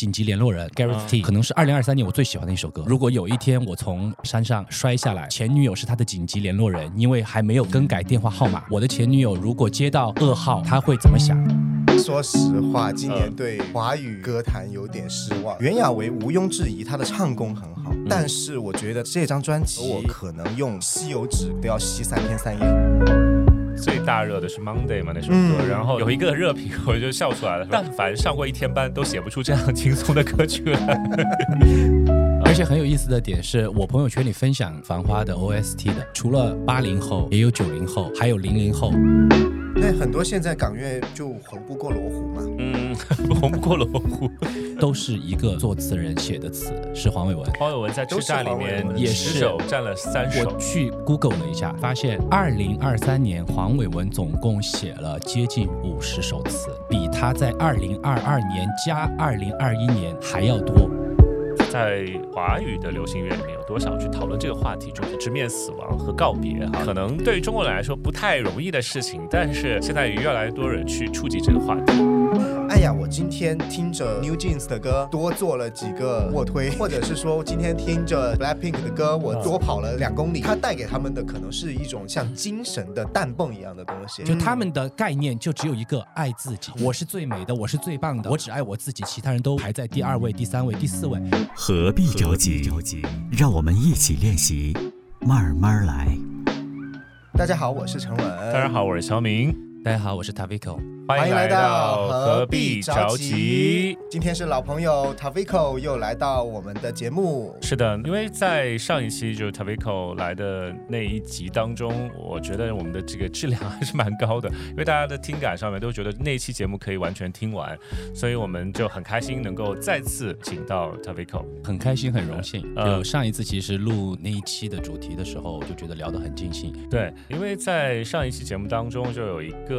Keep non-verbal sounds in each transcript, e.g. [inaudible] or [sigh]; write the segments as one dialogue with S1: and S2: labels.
S1: 紧急联络人 Gareth T，可能是二零二三年我最喜欢的一首歌。如果有一天我从山上摔下来，前女友是他的紧急联络人，因为还没有更改电话号码。我的前女友如果接到噩耗，她会怎么想？
S2: 说实话，今年对华语歌坛有点失望。袁娅维毋庸置疑，她的唱功很好，但是我觉得这张专辑我可能用吸油纸都要吸三天三夜。
S3: 最大热的是 Monday 嘛那首歌，然后有一个热评我就笑出来了，但凡上过一天班都写不出这样轻松的歌曲来。
S1: 而且很有意思的点是我朋友圈里分享《繁花》的 OST 的，除了八零后，也有九零后，还有零零后。
S2: 那很多现在港乐就红不过罗湖嘛，
S3: 嗯，[laughs] 红不过罗湖，
S1: 都是一个作词人写的词，是黄伟文。
S3: 黄伟文在叱咤里面也是首占了三首。
S1: 我去 Google 了一下，发现二零二三年黄伟文总共写了接近五十首词，比他在二零二二年加二零二一年还要多。
S3: 在华语的流行乐里面，有多少去讨论这个话题，就是直面死亡和告别哈？可能对于中国人来说不太容易的事情，但是现在有越来越多人去触及这个话题。
S2: 哎呀，我今天听着 New Jeans 的歌，多做了几个卧推，[laughs] 或者是说今天听着 Blackpink 的歌，我多跑了两公里。它带给他们的可能是一种像精神的弹泵一样的东西。
S1: 就他们的概念就只有一个爱自己，我是最美的，我是最棒的，我只爱我自己，其他人都排在第二位、第三位、第四位。
S4: 何必着急？让我们一起练习，慢慢来。
S2: 大家好，我是陈文。
S3: 大家好，我是肖明。
S1: 大家好，我是 Tavico。
S3: 欢迎来到何必着急？
S2: 今天是老朋友 Tavico 又来到我们的节目。
S3: 是的，因为在上一期就是 Tavico 来的那一集当中，我觉得我们的这个质量还是蛮高的，因为大家的听感上面都觉得那一期节目可以完全听完，所以我们就很开心能够再次请到 Tavico，
S1: 很开心很荣幸。就上一次其实录那一期的主题的时候，我就觉得聊得很尽兴。
S3: 对，因为在上一期节目当中就有一个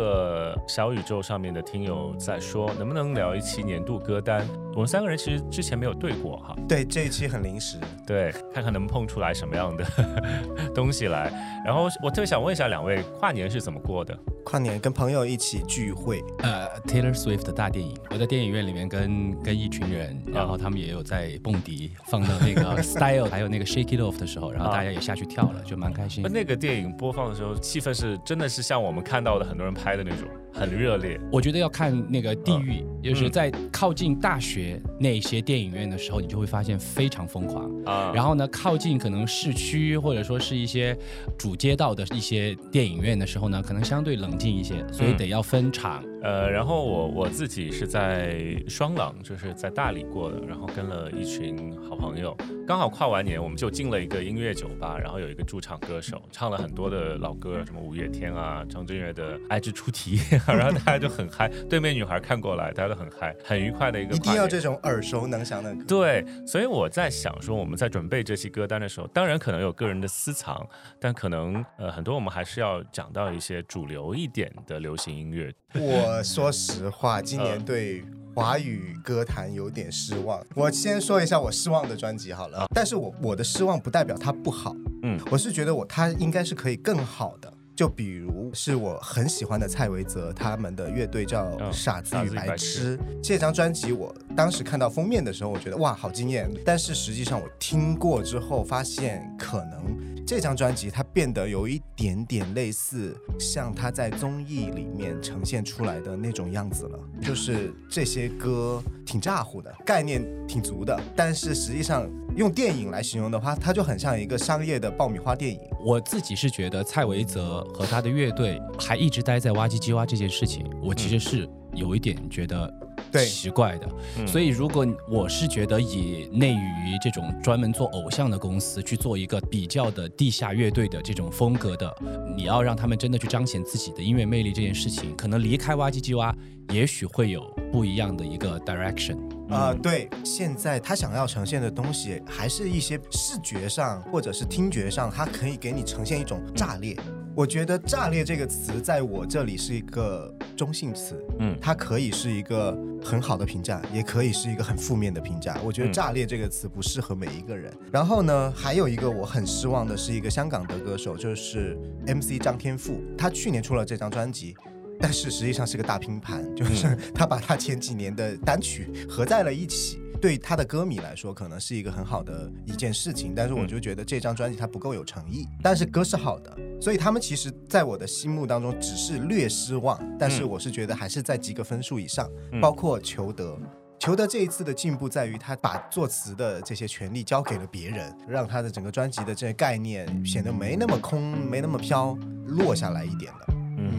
S3: 小宇宙。上面的听友在说，能不能聊一期年度歌单？我们三个人其实之前没有对过哈。
S2: 对，这一期很临时，
S3: 对，看看能碰出来什么样的 [laughs] 东西来。然后我特别想问一下两位，跨年是怎么过的？
S2: 跨年跟朋友一起聚会，
S1: 呃，Taylor Swift 的大电影，我在电影院里面跟跟一群人，然后他们也有在蹦迪，放到那个 [laughs] Style，还有那个 Shake It Off 的时候，然后大家也下去跳了，就蛮开心。
S3: 那个电影播放的时候，气氛是真的是像我们看到的很多人拍的那种。很热烈，
S1: 我觉得要看那个地域，就是在靠近大学那些电影院的时候，你就会发现非常疯狂啊。然后呢，靠近可能市区或者说是一些主街道的一些电影院的时候呢，可能相对冷静一些，所以得要分场。
S3: 呃，然后我我自己是在双廊，就是在大理过的，然后跟了一群好朋友，刚好跨完年，我们就进了一个音乐酒吧，然后有一个驻唱歌手唱了很多的老歌，什么五月天啊，张震岳的《爱之初体》。[laughs] 然后大家就很嗨，对面女孩看过来，大家都很嗨，很愉快的一个。
S2: 一定要这种耳熟能详的歌。
S3: 对，所以我在想说，我们在准备这期歌单的时候，当然可能有个人的私藏，但可能呃很多我们还是要讲到一些主流一点的流行音乐。
S2: 我说实话，今年对华语歌坛有点失望。我先说一下我失望的专辑好了，但是我我的失望不代表它不好，嗯，我是觉得我它应该是可以更好的。就比如是我很喜欢的蔡维泽，他们的乐队叫傻子与白痴。这张专辑我当时看到封面的时候，我觉得哇，好惊艳。但是实际上我听过之后，发现可能这张专辑它变得有一点点类似像他在综艺里面呈现出来的那种样子了，就是这些歌挺咋呼的，概念挺足的，但是实际上。用电影来形容的话，它就很像一个商业的爆米花电影。
S1: 我自己是觉得蔡维泽和他的乐队还一直待在挖机机挖这件事情，我其实是有一点觉得奇怪的。所以如果我是觉得以内娱这种专门做偶像的公司去做一个比较的地下乐队的这种风格的，你要让他们真的去彰显自己的音乐魅力这件事情，可能离开挖唧唧挖，也许会有不一样的一个 direction。
S2: 啊，对，现在他想要呈现的东西，还是一些视觉上或者是听觉上，它可以给你呈现一种炸裂。我觉得“炸裂”这个词在我这里是一个中性词，嗯，它可以是一个很好的评价，也可以是一个很负面的评价。我觉得“炸裂”这个词不适合每一个人。然后呢，还有一个我很失望的是一个香港的歌手，就是 MC 张天赋，他去年出了这张专辑。但是实际上是个大拼盘，就是他把他前几年的单曲合在了一起，对他的歌迷来说可能是一个很好的一件事情，但是我就觉得这张专辑它不够有诚意。但是歌是好的，所以他们其实在我的心目当中只是略失望，但是我是觉得还是在及格分数以上。包括裘德，裘德这一次的进步在于他把作词的这些权利交给了别人，让他的整个专辑的这些概念显得没那么空，没那么飘，落下来一点了。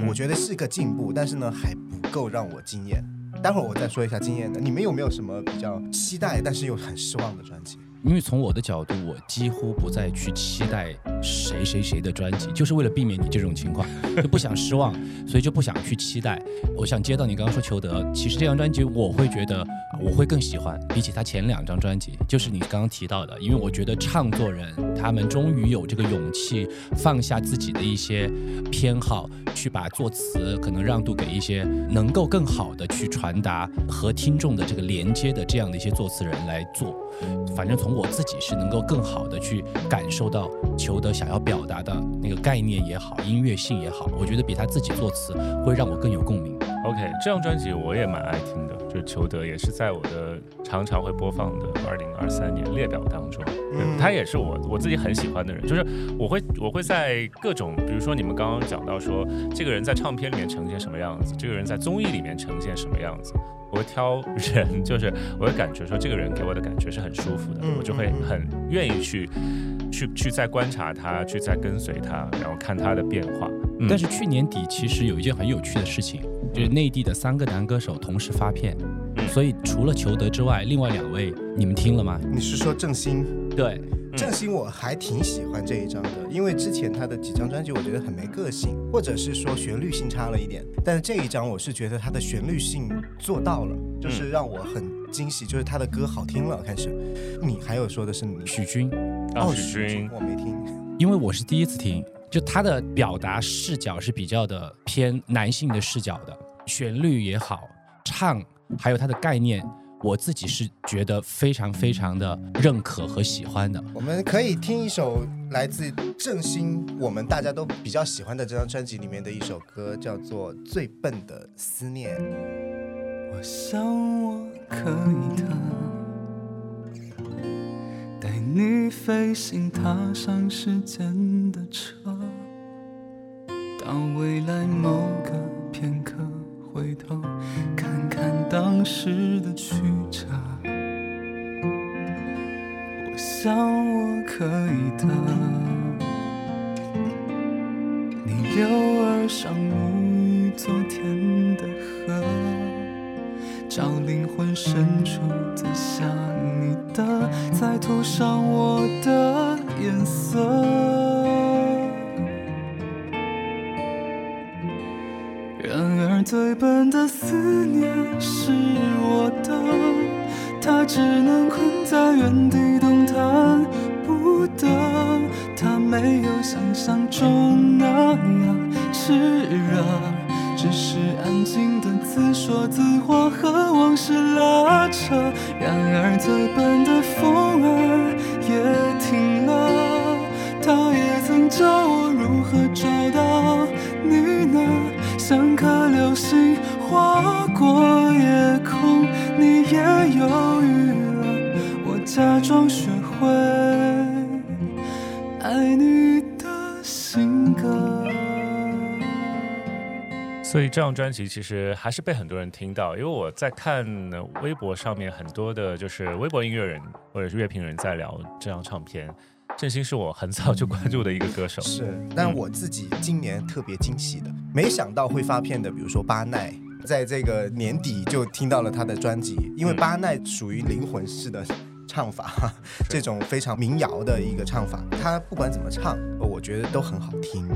S2: 我觉得是个进步，但是呢还不够让我惊艳。待会儿我再说一下惊艳的，你们有没有什么比较期待但是又很失望的专辑？
S1: 因为从我的角度，我几乎不再去期待谁谁谁的专辑，就是为了避免你这种情况，就不想失望，所以就不想去期待。我想接到你刚刚说裘德，其实这张专辑我会觉得我会更喜欢，比起他前两张专辑，就是你刚刚提到的，因为我觉得唱作人他们终于有这个勇气放下自己的一些偏好，去把作词可能让渡给一些能够更好的去传达和听众的这个连接的这样的一些作词人来做。反正从我自己是能够更好的去感受到裘德想要表达的那个概念也好，音乐性也好，我觉得比他自己作词会让我更有共鸣。
S3: OK，这张专辑我也蛮爱听的，就是裘德也是在我的常常会播放的二零二三年列表当中，他也是我我自己很喜欢的人，就是我会我会在各种，比如说你们刚刚讲到说这个人在唱片里面呈现什么样子，这个人在综艺里面呈现什么样子。我会挑人，就是我会感觉说这个人给我的感觉是很舒服的，我就会很愿意去去去再观察他，去再跟随他，然后看他的变化。
S1: 但是去年底其实有一件很有趣的事情，就是内地的三个男歌手同时发片，所以除了裘德之外，另外两位你们听了吗？
S2: 你是说郑兴？
S1: 对。
S2: 郑兴我还挺喜欢这一张的，因为之前他的几张专辑我觉得很没个性，或者是说旋律性差了一点。但是这一张我是觉得他的旋律性做到了，就是让我很惊喜，就是他的歌好听了。开始，你还有说的是你
S1: 许君，
S3: 哦，许君
S2: 我没听，
S1: 因为我是第一次听，就他的表达视角是比较的偏男性的视角的，旋律也好，唱还有他的概念。我自己是觉得非常非常的认可和喜欢的。
S2: 我们可以听一首来自郑兴，我们大家都比较喜欢的这张专辑里面的一首歌，叫做《最笨的思念》。
S5: 我想我可以的，带你飞行，踏上时间的车，到未来某个片刻。回头看看当时的曲折，我想我可以的。你流而上沐浴昨天的河，找灵魂深处最像你的，再涂上我的颜色。最笨的思念是我的，它只能困在原地动弹不得，它没有想象中那样炽热，只是安静的自说自话和往事拉扯。然而最笨的风儿也停了，它也曾教我如何找到你呢。像颗流星划过夜空，你也犹豫了。我假装学会爱你的性格。
S3: 所以这张专辑其实还是被很多人听到，因为我在看微博上面很多的，就是微博音乐人或者是乐评人在聊这张唱片。郑兴是我很早就关注的一个歌手，
S2: 是，但我自己今年特别惊喜的，没想到会发片的，比如说巴奈，在这个年底就听到了他的专辑，因为巴奈属于灵魂式的唱法，这种非常民谣的一个唱法，他不管怎么唱，我觉得都很好听，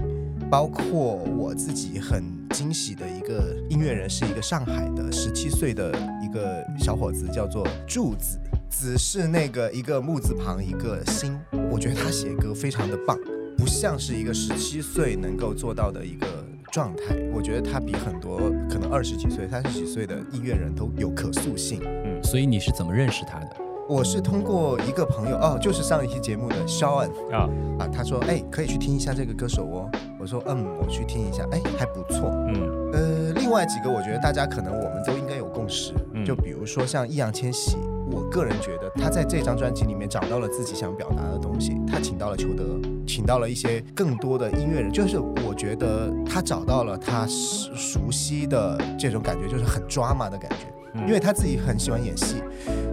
S2: 包括我自己很惊喜的一个音乐人，是一个上海的十七岁的一个小伙子，叫做柱子。子是那个一个木字旁一个心，我觉得他写歌非常的棒，不像是一个十七岁能够做到的一个状态。我觉得他比很多可能二十几岁、三十几岁的音乐人都有可塑性。
S1: 嗯，所以你是怎么认识他的？
S2: 我是通过一个朋友哦，就是上一期节目的肖恩啊啊，他说哎可以去听一下这个歌手哦。我说嗯，我去听一下，哎还不错。嗯呃，另外几个我觉得大家可能我们都应该有共识，就比如说像易烊千玺。我个人觉得他在这张专辑里面找到了自己想表达的东西。他请到了裘德，请到了一些更多的音乐人，就是我觉得他找到了他熟悉的这种感觉，就是很抓马的感觉，因为他自己很喜欢演戏。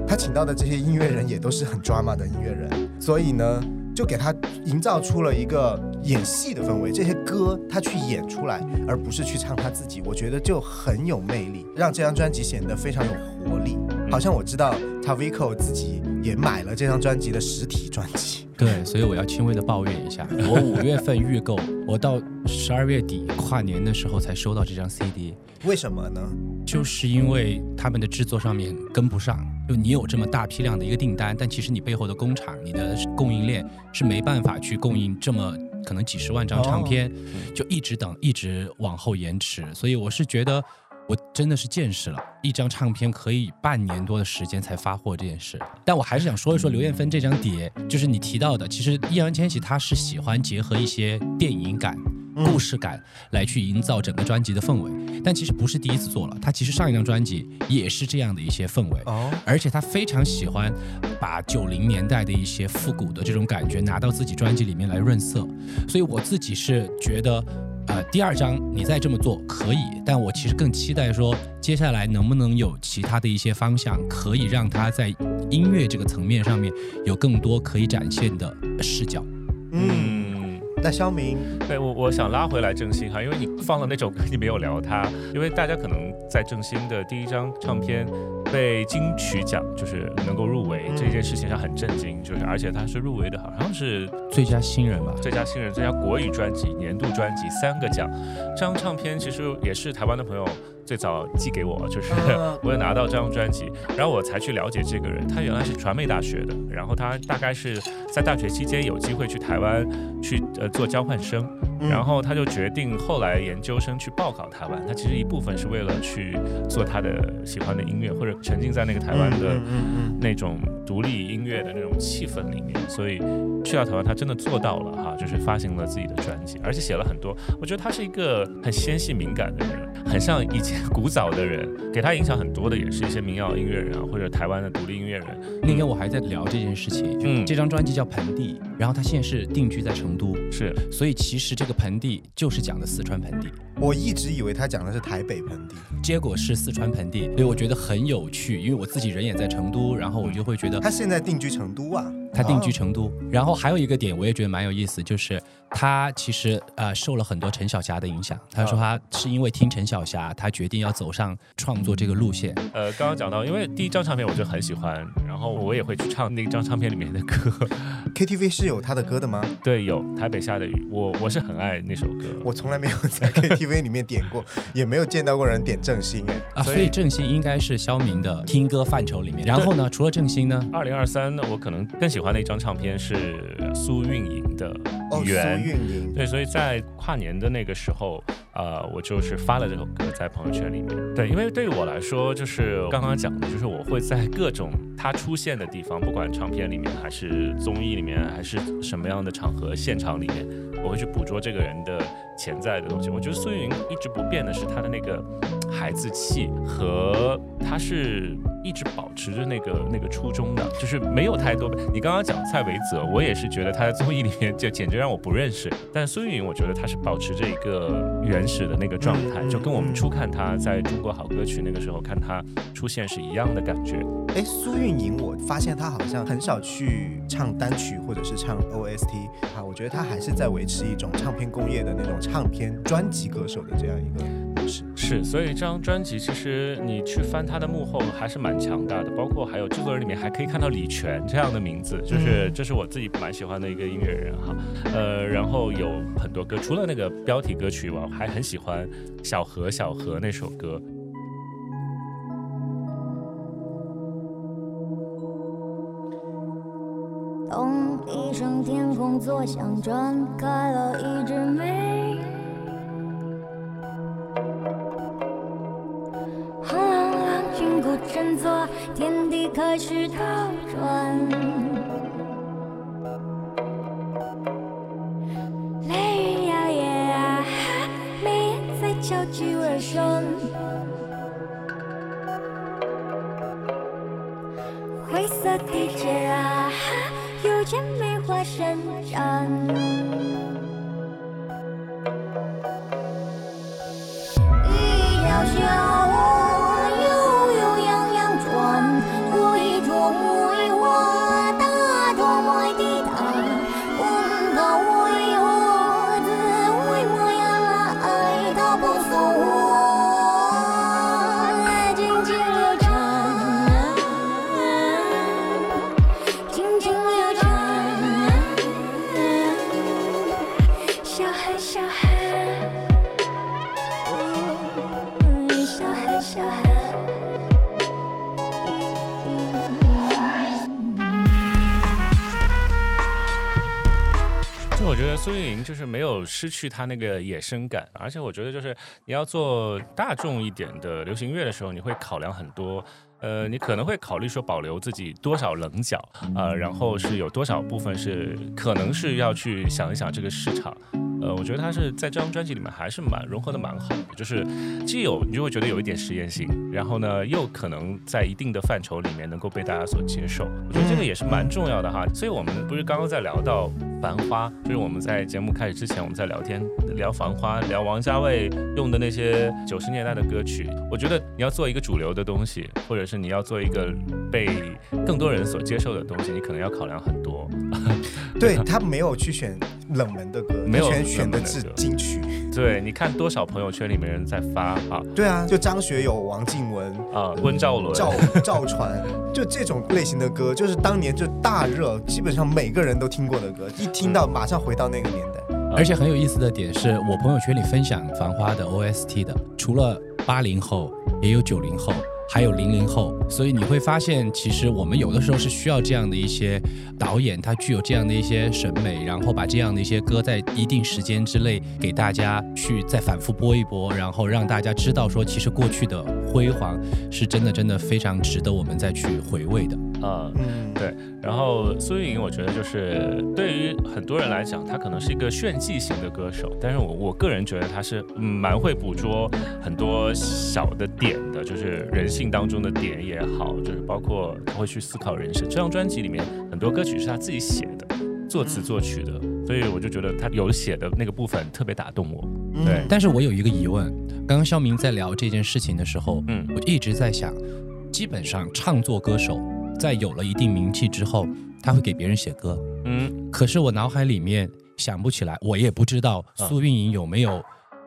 S2: 他请到的这些音乐人也都是很抓马的音乐人，所以呢。就给他营造出了一个演戏的氛围，这些歌他去演出来，而不是去唱他自己，我觉得就很有魅力，让这张专辑显得非常有活力。好像我知道 Tavico 自己也买了这张专辑的实体专辑。
S1: 对，所以我要轻微的抱怨一下，[laughs] 我五月份预购，我到十二月底跨年的时候才收到这张 CD。
S2: 为什么呢？
S1: 就是因为他们的制作上面跟不上。就你有这么大批量的一个订单，但其实你背后的工厂、你的供应链是没办法去供应这么可能几十万张唱片，就一直等，一直往后延迟。所以我是觉得，我真的是见识了一张唱片可以半年多的时间才发货这件事。但我还是想说一说刘艳芬这张碟，就是你提到的，其实易烊千玺他是喜欢结合一些电影感。故事感来去营造整个专辑的氛围，但其实不是第一次做了。他其实上一张专辑也是这样的一些氛围，哦，而且他非常喜欢把九零年代的一些复古的这种感觉拿到自己专辑里面来润色。所以我自己是觉得，呃，第二张你再这么做可以，但我其实更期待说，接下来能不能有其他的一些方向，可以让他在音乐这个层面上面有更多可以展现的视角。
S2: 嗯。那肖明，
S3: 对我我想拉回来郑兴哈，因为你放了那首歌，[laughs] 你没有聊他，因为大家可能在郑兴的第一张唱片被金曲奖就是能够入围这件事情上很震惊，就是而且他是入围的好像是
S1: 最佳新人吧，
S3: 最佳新人、最佳国语专辑、年度专辑三个奖，这张唱片其实也是台湾的朋友。最早寄给我，就是 [laughs] 我有拿到这张专辑，然后我才去了解这个人。他原来是传媒大学的，然后他大概是在大学期间有机会去台湾去呃做交换生，然后他就决定后来研究生去报考台湾。他其实一部分是为了去做他的喜欢的音乐，或者沉浸在那个台湾的那种独立音乐的那种气氛里面。所以去到台湾，他真的做到了哈，就是发行了自己的专辑，而且写了很多。我觉得他是一个很纤细敏感的人，很像以前。古早的人给他影响很多的，也是一些民谣音乐人啊，或者台湾的独立音乐人。
S1: 那天我还在聊这件事情，嗯，这张专辑叫《盆地》，然后他现在是定居在成都，
S3: 是，
S1: 所以其实这个盆地就是讲的四川盆地。
S2: 我一直以为他讲的是台北盆地，
S1: 结果是四川盆地，所以我觉得很有趣，因为我自己人也在成都，然后我就会觉得
S2: 他现在定居成都啊，
S1: 他定居成都。然后还有一个点，我也觉得蛮有意思，就是。他其实呃受了很多陈小霞的影响。他说他是因为听陈小霞，他决定要走上创作这个路线。
S3: 呃，刚刚讲到，因为第一张唱片我就很喜欢，然后我也会去唱那张唱片里面的歌。
S2: KTV 是有他的歌的吗？
S3: 对，有《台北下的雨》，我我是很爱那首歌。
S2: 我从来没有在 KTV 里面点过，也没有见到过人点郑兴哎。
S1: 啊，所以郑兴应该是肖明的听歌范畴里面。然后呢，除了郑兴呢？
S3: 二零二三，我可能更喜欢的一张唱片是苏运莹的《缘》。
S2: 运营
S3: 对，所以在跨年的那个时候，呃，我就是发了这首歌在朋友圈里面。对，因为对于我来说，就是刚刚讲的，就是我会在各种他出现的地方，不管唱片里面，还是综艺里面，还是什么样的场合、现场里面，我会去捕捉这个人的潜在的东西。我觉得苏运一直不变的是他的那个孩子气和他是。一直保持着那个那个初衷的，就是没有太多。你刚刚讲蔡维泽，我也是觉得他在综艺里面就简直让我不认识。但孙运，我觉得他是保持着一个原始的那个状态，就跟我们初看他在中国好歌曲那个时候看他出现是一样的感觉。
S2: 哎，苏运莹，我发现她好像很少去唱单曲或者是唱 OST 啊，我觉得她还是在维持一种唱片工业的那种唱片专辑歌手的这样一个模式。
S3: 是，所以这张专辑其实你去翻他的幕后还是蛮。强大的，包括还有制作人里面还可以看到李泉这样的名字，就是这是我自己蛮喜欢的一个音乐人哈，呃，然后有很多歌，除了那个标题歌曲，我还很喜欢小河小河那首歌。
S6: 咚一声，天空作响，张开了一只美。轰隆隆，经鼓振作，天地开始倒转。雷雨摇曳啊，你在敲击我手。灰色地铁啊。伸展。
S3: 就是没有失去它那个野生感，而且我觉得就是你要做大众一点的流行乐的时候，你会考量很多。呃，你可能会考虑说保留自己多少棱角啊、呃，然后是有多少部分是可能是要去想一想这个市场。呃，我觉得他是在这张专辑里面还是蛮融合的蛮好的，就是既有你就会觉得有一点实验性，然后呢又可能在一定的范畴里面能够被大家所接受，我觉得这个也是蛮重要的哈。所以我们不是刚刚在聊到《繁花》，就是我们在节目开始之前我们在聊天聊《繁花》，聊王家卫用的那些九十年代的歌曲。我觉得你要做一个主流的东西，或者是你要做一个被更多人所接受的东西，你可能要考量很多。[laughs]
S2: 对他没有去选冷门的歌，
S3: 没有
S2: 全选的是金曲。
S3: 对，你看多少朋友圈里面人在发啊？
S2: 对啊，就张学友、王静雯
S3: 啊、温兆伦、
S2: 赵赵传，就这种类型的歌，就是当年就大热，基本上每个人都听过的歌，一听到马上回到那个年代。
S1: 而且很有意思的点是我朋友圈里分享《繁花》的 OST 的，除了八零后，也有九零后。还有零零后，所以你会发现，其实我们有的时候是需要这样的一些导演，他具有这样的一些审美，然后把这样的一些歌在一定时间之内给大家去再反复播一播，然后让大家知道说，其实过去的辉煌是真的真的非常值得我们再去回味的。
S3: 啊，嗯，对。然后苏运莹，我觉得就是对于很多人来讲，他可能是一个炫技型的歌手，但是我我个人觉得他是嗯蛮会捕捉很多小的点的，就是人性当中的点也好，就是包括他会去思考人生。这张专辑里面很多歌曲是他自己写的，作词作曲的，所以我就觉得他有写的那个部分特别打动我。对，
S1: 但是我有一个疑问，刚刚肖明在聊这件事情的时候，嗯，我一直在想，基本上唱作歌手。在有了一定名气之后，他会给别人写歌，嗯，可是我脑海里面想不起来，我也不知道苏运莹有没有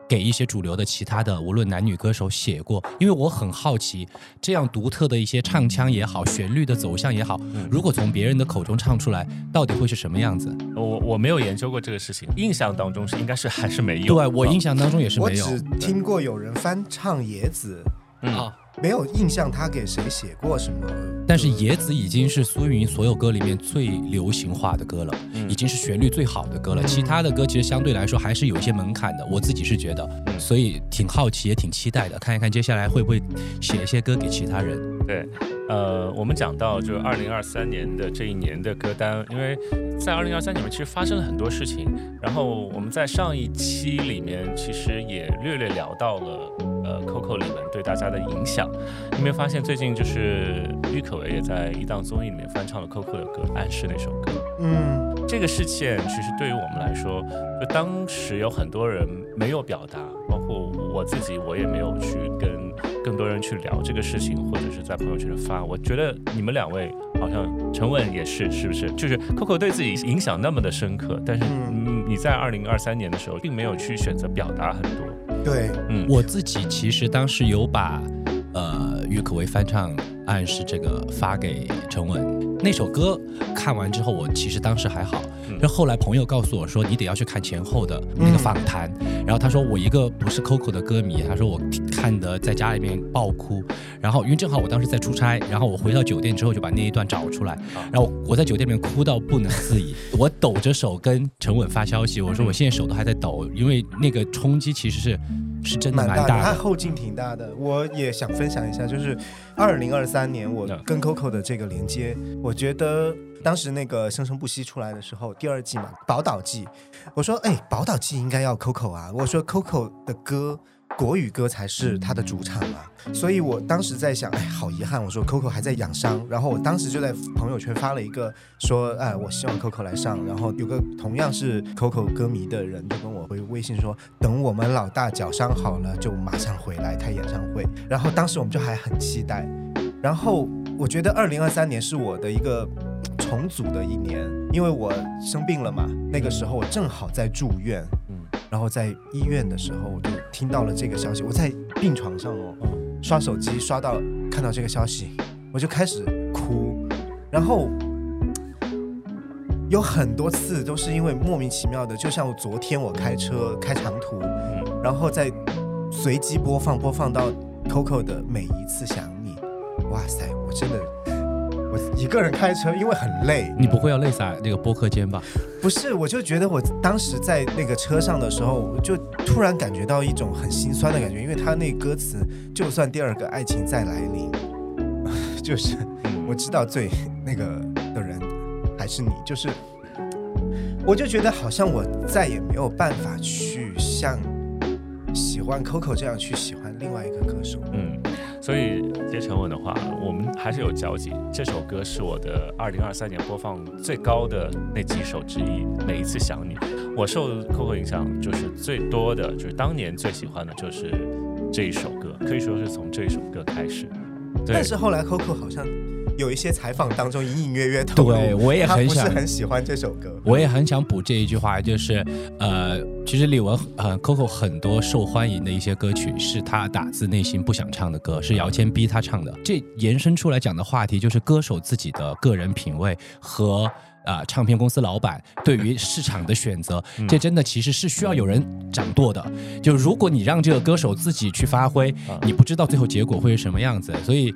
S1: 给一些主流的其他的无论男女歌手写过，因为我很好奇，这样独特的一些唱腔也好，旋律的走向也好，如果从别人的口中唱出来，到底会是什么样子？
S3: 我我没有研究过这个事情，印象当中是应该是还是没有。
S1: 对我印象当中也是没有。
S2: 我只听过有人翻唱野子，啊。没有印象，他给谁写过什么？
S1: 但是《野子》已经是苏运莹所有歌里面最流行化的歌了，已经是旋律最好的歌了。其他的歌其实相对来说还是有一些门槛的，我自己是觉得，所以挺好奇也挺期待的，看一看接下来会不会写一些歌给其他人。
S3: 对，呃，我们讲到就是二零二三年的这一年的歌单，因为在二零二三年里面其实发生了很多事情，然后我们在上一期里面其实也略略聊到了呃 Coco 里面对大家的影响。有没有发现最近就是郁可唯也在一档综艺里面翻唱了 Coco 的歌《暗示》那首歌？嗯，这个事件其实对于我们来说，就当时有很多人没有表达，包括我自己，我也没有去跟更多人去聊这个事情，或者是在朋友圈发。我觉得你们两位好像陈文也是，是不是？就是 Coco 对自己影响那么的深刻，但是你在二零二三年的时候，并没有去选择表达很多。
S2: 对，
S1: 嗯，我自己其实当时有把。呃，郁可唯翻唱《暗示》这个发给陈文那首歌，看完之后我其实当时还好，就后来朋友告诉我说你得要去看前后的那个访谈，然后他说我一个不是 Coco 的歌迷，他说我看的在家里面爆哭，然后因为正好我当时在出差，然后我回到酒店之后就把那一段找出来，然后我在酒店里面哭到不能自已，[laughs] 我抖着手跟陈稳发消息，我说我现在手都还在抖，因为那个冲击其实是。是真的蛮大的，
S2: 他后劲挺大的。我也想分享一下，就是二零二三年我跟 Coco 的这个连接，我觉得当时那个《生生不息》出来的时候，第二季嘛，《宝岛季》，我说哎，《宝岛季》应该要 Coco 啊。我说 Coco 的歌国语歌才是他的主场啊。所以我当时在想，哎，好遗憾，我说 Coco 还在养伤。然后我当时就在朋友圈发了一个说，哎，我希望 Coco 来上。然后有个同样是 Coco 歌迷的人就跟我回微信说，等我们老大脚伤好了，就马上回来开演唱会。然后当时我们就还很期待。然后我觉得二零二三年是我的一个重组的一年，因为我生病了嘛，那个时候我正好在住院，然后在医院的时候我就听到了这个消息，我在病床上哦，刷手机刷到看到这个消息，我就开始哭，然后有很多次都是因为莫名其妙的，就像昨天我开车开长途，然后在随机播放播放到 Coco 的每一次想你。哇塞，我真的，我一个人开车，因为很累。
S1: 你不会要累洒那个播客间吧？
S2: 不是，我就觉得我当时在那个车上的时候，我就突然感觉到一种很心酸的感觉，因为他那歌词，就算第二个爱情再来临，[laughs] 就是我知道最那个的人还是你，就是，我就觉得好像我再也没有办法去像喜欢 Coco 这样去喜欢另外一个歌手。嗯。
S3: 所以接陈文的话，我们还是有交集。这首歌是我的二零二三年播放最高的那几首之一。每一次想你，我受 Coco 影响就是最多的，就是当年最喜欢的就是这一首歌，可以说是从这一首歌开始。
S2: 但是后来 Coco 好像。有一些采访当中隐隐约约透露，
S1: 对我也很
S2: 想，不是很喜欢这首歌。
S1: 我也很想补这一句话，就是呃，其实李玟呃 Coco 很多受欢迎的一些歌曲是他打自内心不想唱的歌，是姚谦逼他唱的。这延伸出来讲的话题就是歌手自己的个人品味和啊唱片公司老板对于市场的选择，这真的其实是需要有人掌舵的。就如果你让这个歌手自己去发挥，你不知道最后结果会是什么样子，所以。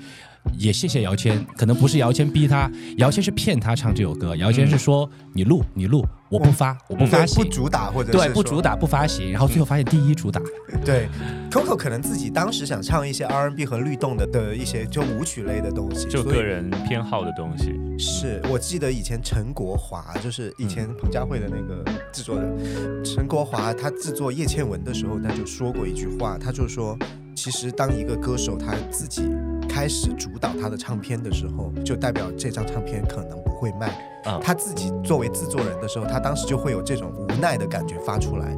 S1: 也谢谢姚谦，可能不是姚谦逼他，姚谦是骗他唱这首歌。姚谦是说你录你录，我不发我不发行，
S2: 不主打或者
S1: 对不主打不发行，然后最后发现第一主打。
S2: 对，Coco 可能自己当时想唱一些 R&B 和律动的的一些就舞曲类的东西，
S3: 就个人偏好的东西。
S2: 是我记得以前陈国华就是以前彭佳慧的那个制作人，陈国华他制作叶倩文的时候，他就说过一句话，他就说。其实，当一个歌手他自己开始主导他的唱片的时候，就代表这张唱片可能不会卖。啊，他自己作为制作人的时候，他当时就会有这种无奈的感觉发出来。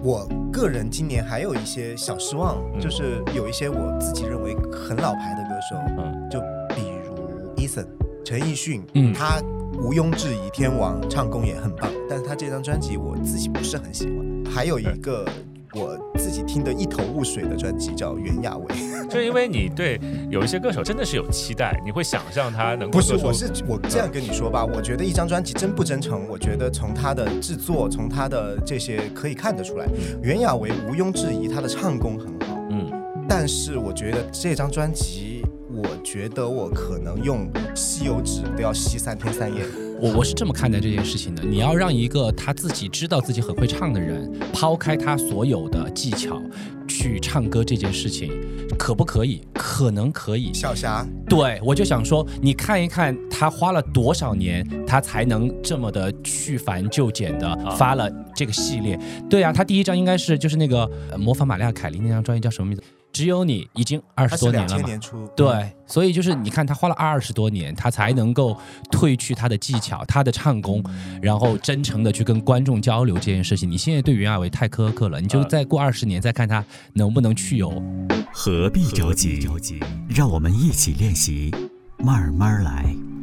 S2: 我个人今年还有一些小失望，就是有一些我自己认为很老牌的歌手，嗯，就比如 Eason 陈奕迅，嗯，他毋庸置疑天王，唱功也很棒，但是他这张专辑我自己不是很喜欢。还有一个。我自己听得一头雾水的专辑叫袁娅维，[laughs]
S3: 就因为你对有一些歌手真的是有期待，你会想象他能
S2: 不是我是我这样跟你说吧，我觉得一张专辑真不真诚，我觉得从他的制作，从他的这些可以看得出来，袁娅维毋庸置疑他的唱功很好，嗯，但是我觉得这张专辑，我觉得我可能用吸油纸都要吸三天三夜。
S1: 我我是这么看待这件事情的，你要让一个他自己知道自己很会唱的人，抛开他所有的技巧去唱歌这件事情，可不可以？可能可以。
S2: 小霞，
S1: 对我就想说，你看一看他花了多少年，他才能这么的去繁就简的发了这个系列。对啊，他第一张应该是就是那个模仿玛利亚凯莉那张专辑叫什么名字？只有你已经二十多年了嘛？对，所以就是你看他花了二十多年，他才能够褪去他的技巧、他的唱功，然后真诚的去跟观众交流这件事情。你现在对袁娅维太苛刻了，你就再过二十年再看他能不能去有。
S4: 何必着急？着急，让我们一起练习，慢慢来。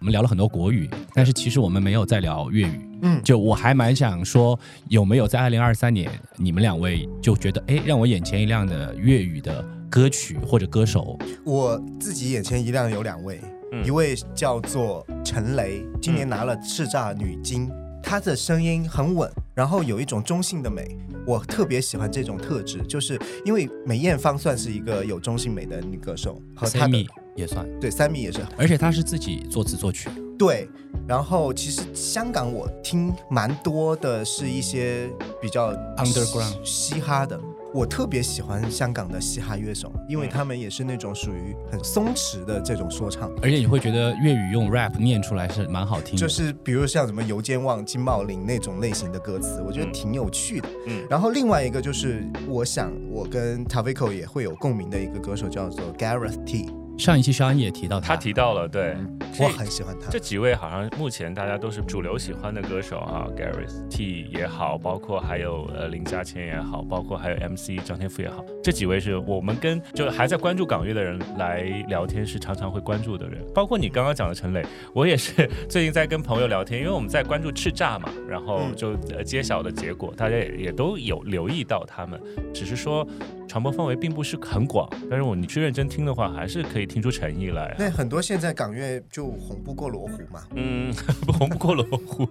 S1: 我们聊了很多国语，但是其实我们没有在聊粤语。嗯，就我还蛮想说，有没有在二零二三年，你们两位就觉得，哎，让我眼前一亮的粤语的歌曲或者歌手？
S2: 我自己眼前一亮有两位，一位叫做陈雷，今年拿了叱咤女金，她的声音很稳，然后有一种中性的美，我特别喜欢这种特质，就是因为梅艳芳算是一个有中性美的女歌手，
S1: 和她的。也算
S2: 对，三米也是，
S1: 而且她是自己作词作曲。
S2: 对，然后其实香港我听蛮多的，是一些比较
S1: underground
S2: 嘻哈的，我特别喜欢香港的嘻哈乐手，因为他们也是那种属于很松弛的这种说唱，
S1: 而且你会觉得粤语用 rap 念出来是蛮好听的。
S2: 就是比如像什么游坚旺、金茂林那种类型的歌词，我觉得挺有趣的。嗯，然后另外一个就是我想我跟 Tavico 也会有共鸣的一个歌手叫做 Gareth T。
S1: 上一期肖安也提到
S3: 他，提到了，对，
S2: 我很喜欢他。
S3: 这几位好像目前大家都是主流喜欢的歌手啊，Gary T 也好，包括还有呃林嘉谦也好，包括还有 MC 张天赋也好，这几位是我们跟就还在关注港乐的人来聊天是常常会关注的人。包括你刚刚讲的陈磊，我也是最近在跟朋友聊天，因为我们在关注叱咤嘛，然后就揭晓的结果，大家也也都有留意到他们，只是说。传播范围并不是很广，但是我你去认真听的话，还是可以听出诚意来。
S2: 那很多现在港乐就红不过罗湖嘛，
S3: 嗯，[laughs] 红不过罗湖。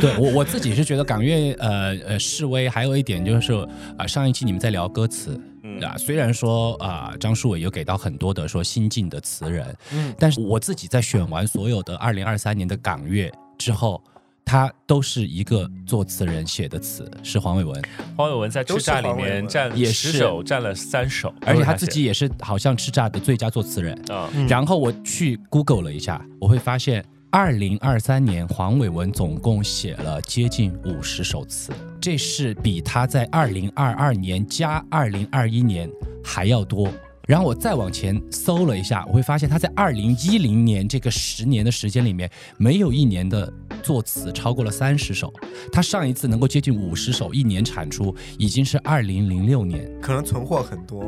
S1: 对我我自己是觉得港乐呃呃示威，还有一点就是啊，上一期你们在聊歌词啊，虽然说啊张树伟有给到很多的说新晋的词人，嗯，但是我自己在选完所有的二零二三年的港乐之后。他都是一个作词人写的词，是黄伟文。
S3: 黄伟文在叱咤里面占
S1: 也
S3: 是首，占了三首，
S1: 而且他自己也是好像叱咤的最佳作词人啊。然后我去 Google 了一下，我会发现，二零二三年黄伟文总共写了接近五十首词，这是比他在二零二二年加二零二一年还要多。然后我再往前搜了一下，我会发现他在二零一零年这个十年的时间里面，没有一年的作词超过了三十首。他上一次能够接近五十首一年产出，已经是二零零六年，
S2: 可能存货很多。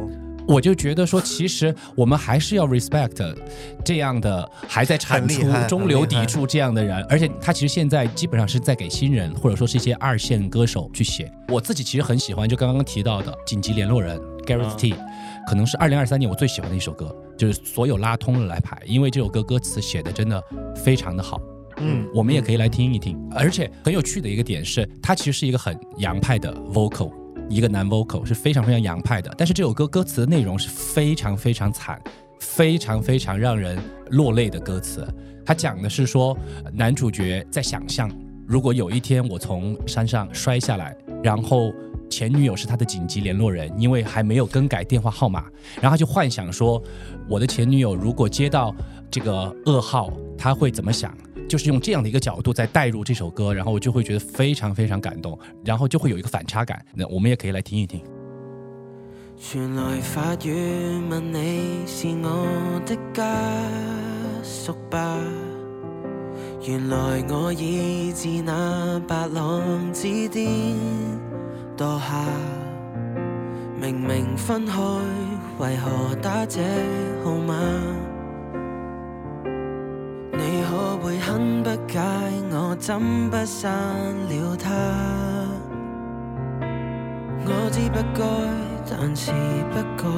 S1: 我就觉得说，其实我们还是要 respect 这样的还在产出、中流砥柱这样的人，而且他其实现在基本上是在给新人或者说是一些二线歌手去写。我自己其实很喜欢，就刚刚提到的紧急联络人 Gareth T。可能是二零二三年我最喜欢的一首歌，就是所有拉通了来排，因为这首歌歌词写的真的非常的好。嗯，我们也可以来听一听。而且很有趣的一个点是，它其实是一个很洋派的 vocal，一个男 vocal 是非常非常洋派的。但是这首歌歌词的内容是非常非常惨，非常非常让人落泪的歌词。它讲的是说，男主角在想象，如果有一天我从山上摔下来，然后。前女友是他的紧急联络人，因为还没有更改电话号码，然后他就幻想说，我的前女友如果接到这个噩耗，他会怎么想？就是用这样的一个角度在带入这首歌，然后我就会觉得非常非常感动，然后就会有一个反差感。那我们也可以来听一听。
S7: 原来法院问你是我的家属吧？原来我已自那白浪之巅。多下，明明分开，为何打这号码？你可会很不解，我怎不删了他？我知不该，但是不改，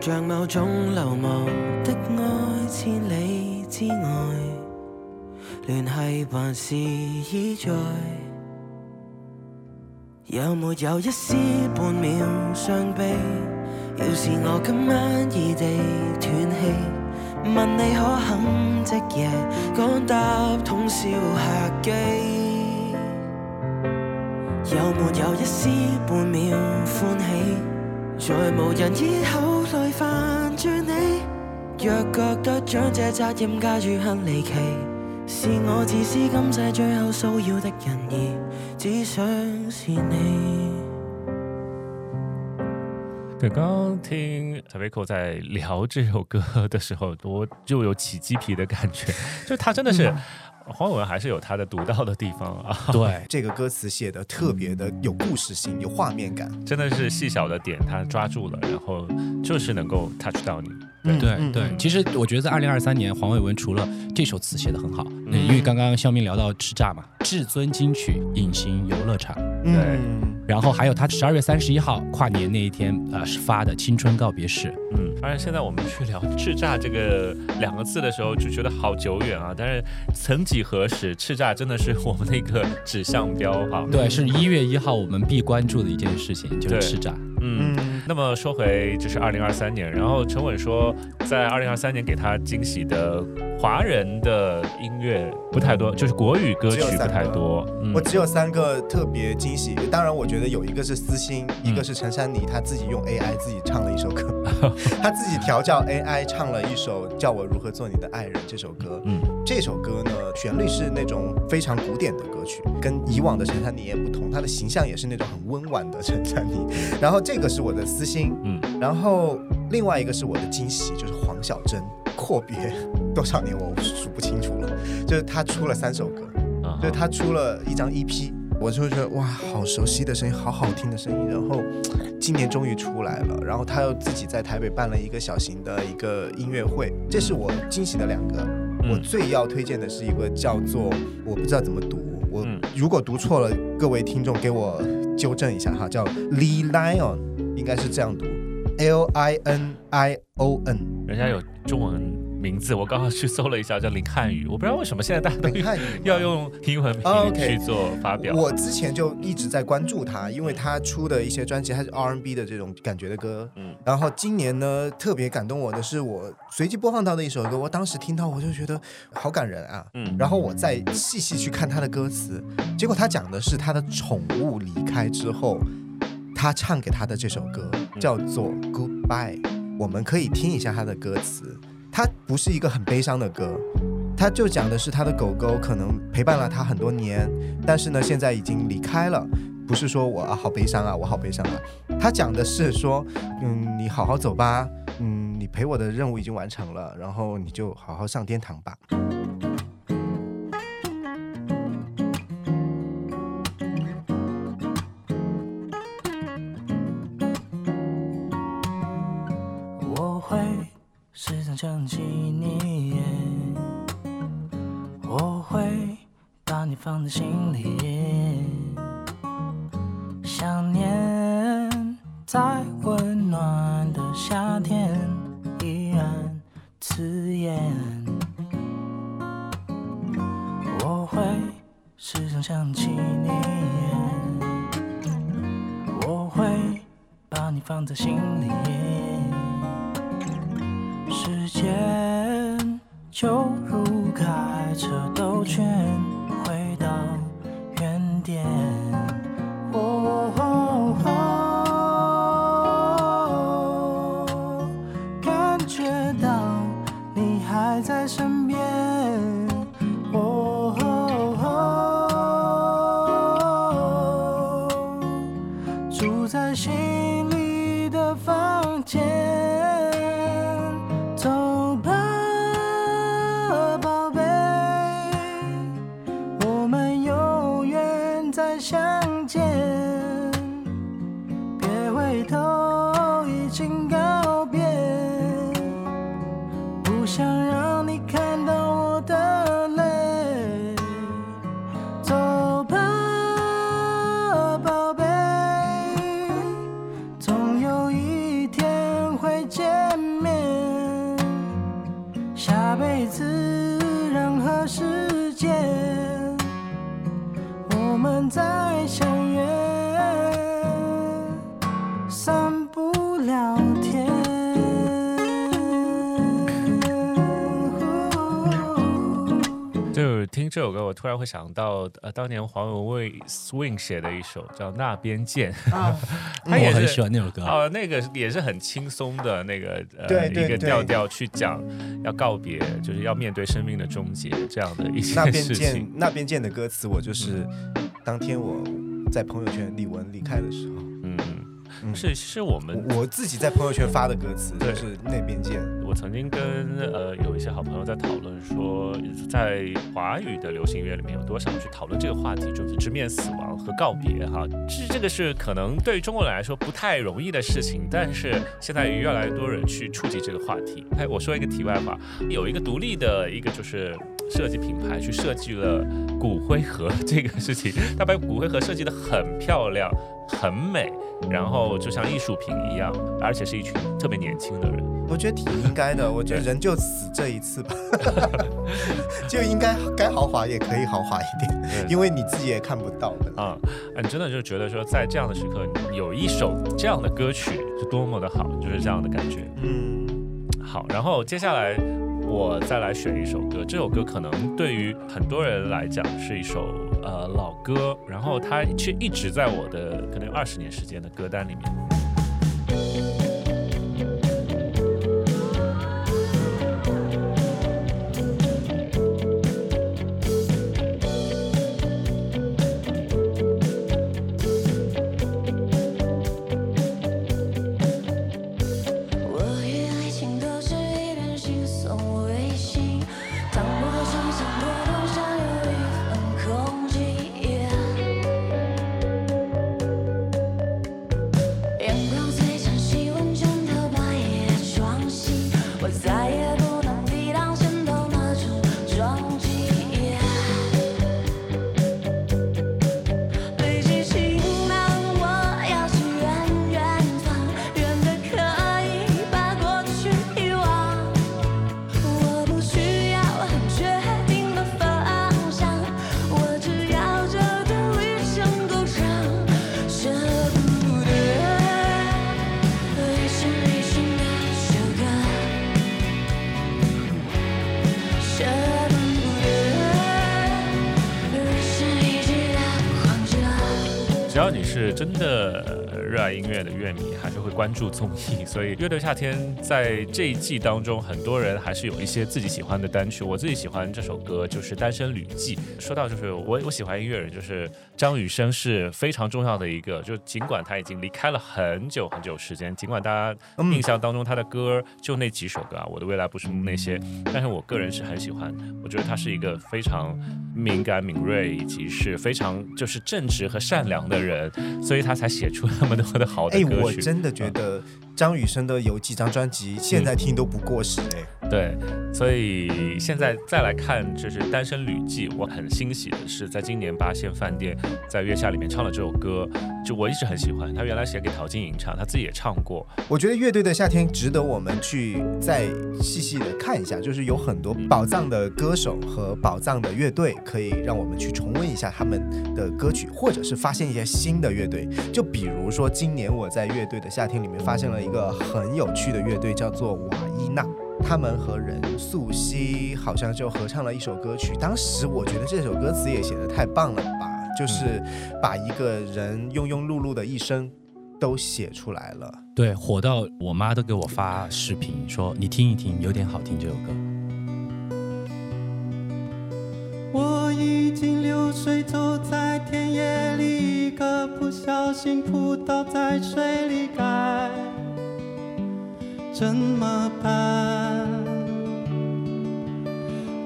S7: 像某种流亡的爱，千里之外，联系还是依在。有没有一丝半秒伤悲？要是我今晚异地断气，问你可肯即夜赶搭通宵客机？有没有一丝半秒欢喜？在无人以口来烦住你，若觉得将这责任加注很离奇。是我自私，今世最后骚扰的人儿，只想是你。
S3: 刚刚听 Tavico 在聊这首歌的时候，我就有起鸡皮的感觉，[laughs] 就他真的是。黄伟文还是有他的独到的地方啊！[laughs]
S1: 对，[laughs]
S2: 这个歌词写的特别的有故事性，有画面感，
S3: 真的是细小的点他抓住了，然后就是能够 touch 到你。
S1: 对对，其实我觉得在二零二三年，黄伟文除了这首词写的很好，因为刚刚肖明聊到叱咤嘛，至尊金曲隐形游乐场，
S3: 对，
S1: 然后还有他十二月三十一号跨年那一天呃是发的青春告别式，
S3: 嗯，当然现在我们去聊叱咤这个两个字的时候，就觉得好久远啊，但是曾几何时，叱咤真的是我们的一个指向标哈，
S1: 对，是一月一号我们必关注的一件事情，就是叱咤。
S3: 嗯，那么说回，这是二零二三年，然后陈稳说，在二零二三年给他惊喜的华人的音乐不太多，就是国语歌曲不太多。
S2: 我只有三个特别惊喜，当然我觉得有一个是私心，一个是陈珊妮，她自己用 AI 自己唱了一首歌，[laughs] 她自己调教 AI 唱了一首《叫我如何做你的爱人》这首歌。嗯，这首歌呢，旋律是那种非常古典的歌曲，跟以往的陈珊妮也不同，她的形象也是那种很温婉的陈珊妮。[laughs] 然后这个是我的私心，嗯，然后另外一个是我的惊喜，就是黄小珍。阔别多少年我数不清楚了，就是他出了三首歌，就是他出了一张 EP，我就觉得哇，好熟悉的声音，好好听的声音。然后今年终于出来了，然后他又自己在台北办了一个小型的一个音乐会，这是我惊喜的两个。我最要推荐的是一个叫做我不知道怎么读，我如果读错了，各位听众给我纠正一下哈，叫 Lee Lion，应该是这样读，L I N I O N，
S3: 人家有。中文名字我刚刚去搜了一下，叫林汉宇。我不知道为什么现在大家都要用英文名去做发表。
S2: 我之前就一直在关注他，因为他出的一些专辑，他是 R&B 的这种感觉的歌。嗯。然后今年呢，特别感动我的是我随机播放到的一首歌，我当时听到我就觉得好感人啊。嗯。然后我再细细去看他的歌词，结果他讲的是他的宠物离开之后，他唱给他的这首歌叫做 Goodbye。我们可以听一下他的歌词，它不是一个很悲伤的歌，它就讲的是他的狗狗可能陪伴了他很多年，但是呢现在已经离开了，不是说我啊好悲伤啊，我好悲伤啊，它讲的是说，嗯，你好好走吧，嗯，你陪我的任务已经完成了，然后你就好好上天堂吧。
S3: 突然会想到，呃，当年黄文为 Swing 写的一首叫《那边见》，[laughs]
S1: 他也很喜欢那首歌。
S3: 哦，那个也是很轻松的那个呃一个调调去讲要告别，就是要面对生命的终结这样的一些事情。
S2: 那边见的歌词，我就是当天我在朋友圈李玟离开的时候，嗯。
S3: 是，是我们
S2: 我自己在朋友圈发的歌词，就是那边见。
S3: 我曾经跟呃有一些好朋友在讨论说，在华语的流行乐里面有多少去讨论这个话题，就是直面死亡和告别哈。这这个是可能对于中国人来说不太容易的事情，但是现在越来越多人去触及这个话题。哎，我说一个题外话，有一个独立的一个就是设计品牌去设计了骨灰盒这个事情，他把骨灰盒设计的很漂亮。很美，然后就像艺术品一样，而且是一群特别年轻的人。
S2: 我觉得挺应该的，我觉得人就死这一次吧，[laughs] 就应该该豪华也可以豪华一点，因为你自己也看不到的啊。
S3: 你真的就觉得说，在这样的时刻，有一首这样的歌曲是多么的好，就是这样的感觉。嗯，好，然后接下来。我再来选一首歌，这首歌可能对于很多人来讲是一首呃老歌，然后它却一直在我的可能二十年时间的歌单里面。关注综艺。所以《乐队夏天》在这一季当中，很多人还是有一些自己喜欢的单曲。我自己喜欢这首歌，就是《单身旅记》。说到就是我我喜欢音乐人，就是张雨生是非常重要的一个。就尽管他已经离开了很久很久时间，尽管大家印象当中他的歌就那几首歌啊，《我的未来不是那些》，但是我个人是很喜欢。我觉得他是一个非常敏感、敏锐，以及是非常就是正直和善良的人。所以他才写出那么多的好的歌
S2: 曲。哎，我真的觉得张雨生的有几张专辑，现在听都不过时哎。
S3: 对，所以现在再来看，就是《单身旅记》，我很欣喜的是，在今年八仙饭店在月下里面唱了这首歌，就我一直很喜欢。他原来写给陶晶莹唱，他自己也唱过。
S2: 我觉得乐队的夏天值得我们去再细细的看一下，就是有很多宝藏的歌手和宝藏的乐队，可以让我们去重温一下他们的歌曲，或者是发现一些新的乐队。就比如说，今年我在乐队的夏天里面发现了一个很有趣的乐队，叫做瓦伊娜。他们和任素汐好像就合唱了一首歌曲，当时我觉得这首歌词也写的太棒了吧，就是把一个人庸庸碌碌的一生都写出来了。
S1: 对，火到我妈都给我发视频说你听一听，有点好听这首歌。
S8: 我已经流水走在田野里，一个不小心扑倒在水里该。怎么办？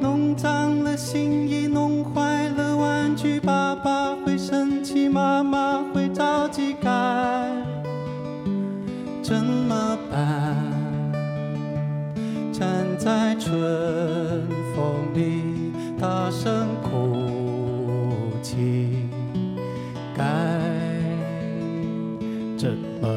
S8: 弄脏了新衣，弄坏了玩具，爸爸会生气，妈妈会着急，该怎么办？站在春风里，大声哭泣，该怎么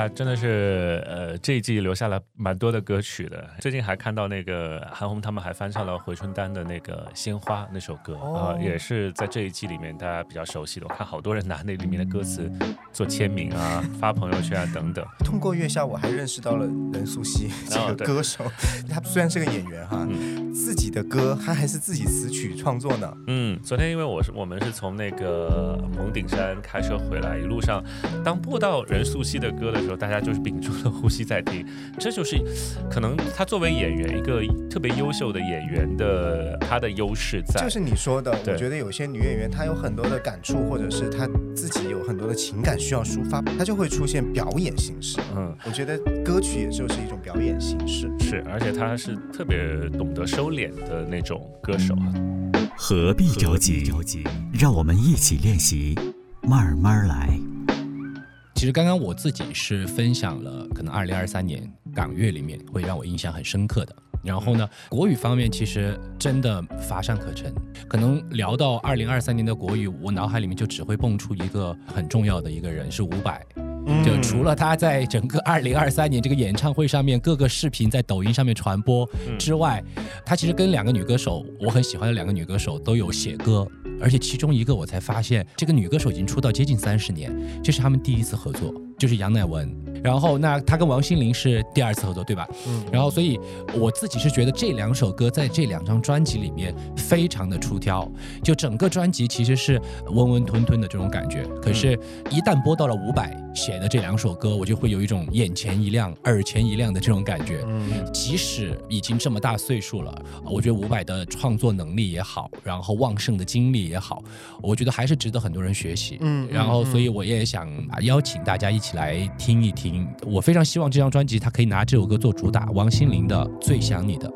S3: 下真的是呃这一季留下了蛮多的歌曲的。最近还看到那个韩红他们还翻唱了回春丹的那个《鲜花》那首歌啊，也是在这一季里面大家比较熟悉的。我看好多人拿那里面的歌词做签名啊、[laughs] 发朋友圈啊等等。
S2: 通过月下，我还认识到了任素汐这个歌手。他虽然是个演员哈，自己的歌他还是自己词曲创作呢。
S3: 嗯，昨天因为我是我们是从那个蒙顶山开车回来，一路上当播到任素汐。的歌的时候，大家就是屏住了呼吸在听，这就是可能他作为演员一个特别优秀的演员的他的优势在。
S2: 就是你说的，我觉得有些女演员她有很多的感触，或者是她自己有很多的情感需要抒发，它就会出现表演形式。嗯，我觉得歌曲也就是一种表演形式。
S3: 是，而且他是特别懂得收敛的那种歌手啊。
S4: 何必着急？让我们一起练习，慢慢来。
S1: 其实刚刚我自己是分享了，可能二零二三年港乐里面会让我印象很深刻的。然后呢，国语方面其实真的乏善可陈。可能聊到二零二三年的国语，我脑海里面就只会蹦出一个很重要的一个人，是伍佰。就除了他在整个 [laughs] 二零二三年这个演唱会上面各个视频在抖音上面传播之外，他其实跟两个女歌手，我很喜欢的两个女歌手都有写歌。而且其中一个，我才发现这个女歌手已经出道接近三十年，这是他们第一次合作，就是杨乃文。然后那他跟王心凌是第二次合作，对吧？嗯。然后所以我自己是觉得这两首歌在这两张专辑里面非常的出挑，就整个专辑其实是温温吞吞的这种感觉。可是，一旦播到了伍佰写的这两首歌，我就会有一种眼前一亮、耳前一亮的这种感觉。嗯。即使已经这么大岁数了，我觉得伍佰的创作能力也好，然后旺盛的精力。也好，我觉得还是值得很多人学习。嗯，然后所以我也想邀请大家一起来听一听。我非常希望这张专辑它可以拿这首歌做主打，王心凌的《最想你的》。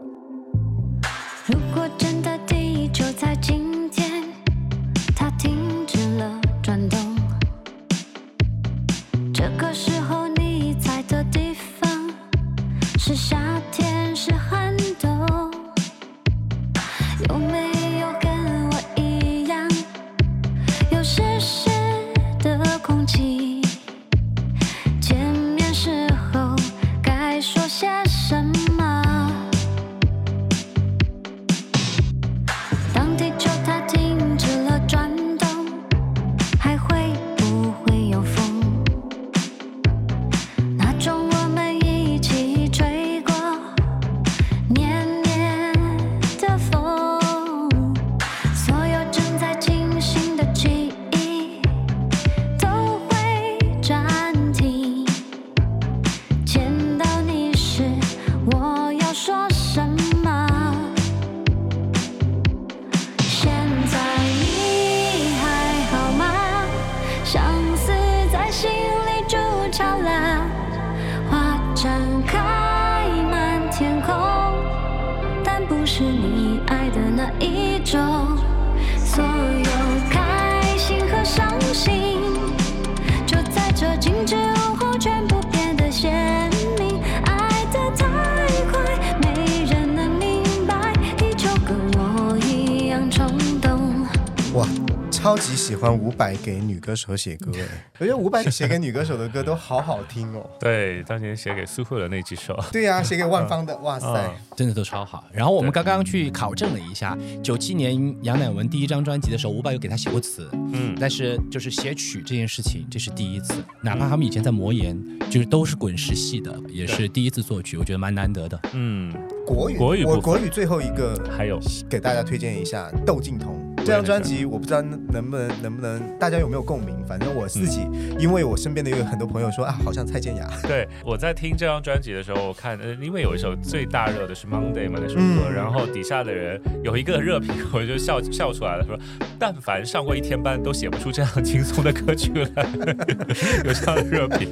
S2: 欢伍佰给女歌手写歌哎，我觉得伍佰写给女歌手的歌都好好听哦。[laughs]
S3: 对，当年写给苏慧伦那几首。[laughs]
S2: 对呀，写给万芳的，哇塞，
S1: 真的都超好。然后我们刚刚去考证了一下，九七年杨乃文第一张专辑的时候，伍佰有给他写过词，嗯，但是就是写曲这件事情，这是第一次。哪怕他们以前在魔岩，就是都是滚石系的，也是第一次作曲，我觉得蛮难得的。
S2: 嗯，国语，
S3: 国语，
S2: 我国语最后一个
S3: 还有
S2: 给大家推荐一下窦靖童。这张专辑我不知道能不能能不能大家有没有共鸣？反正我自己，因为我身边的有很多朋友说啊，好像蔡健雅。[laughs]
S3: 对，我在听这张专辑的时候，我看呃，因为有一首最大热的是 Monday 嘛那首歌，然后底下的人有一个热评，我就笑笑出来了，说但凡上过一天班都写不出这样轻松的歌曲来。[laughs] 有这样的热评，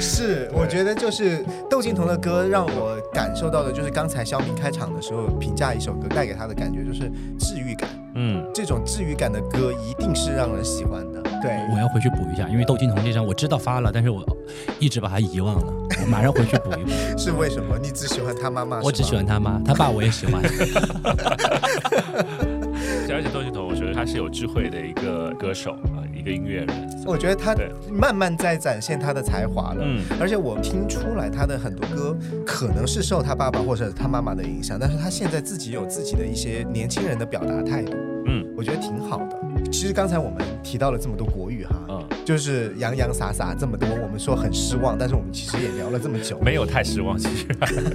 S2: 是我觉得就是窦靖童的歌让我感受到的就是刚才肖明开场的时候评价一首歌带给他的感觉就是治愈感。嗯，这种治愈感的歌一定是让人喜欢的。对，
S1: 我要回去补一下，因为窦靖童这张我知道发了，但是我一直把它遗忘了，我 [laughs] 马上回去补一补。
S2: 是为什么？你只喜欢他妈妈？
S1: 我只喜欢他妈，他爸我也喜欢。[laughs]
S3: 而且窦靖童，我觉得他是有智慧的一个歌手啊。个音乐人。
S2: 我觉得他慢慢在展现他的才华了，嗯，而且我听出来他的很多歌可能是受他爸爸或者他妈妈的影响，但是他现在自己有自己的一些年轻人的表达态度，嗯，我觉得挺好的。其实刚才我们提到了这么多国语哈，嗯，就是洋洋洒洒这么多，我们说很失望，但是我们其实也聊了这么久，
S3: 没有太失望。其实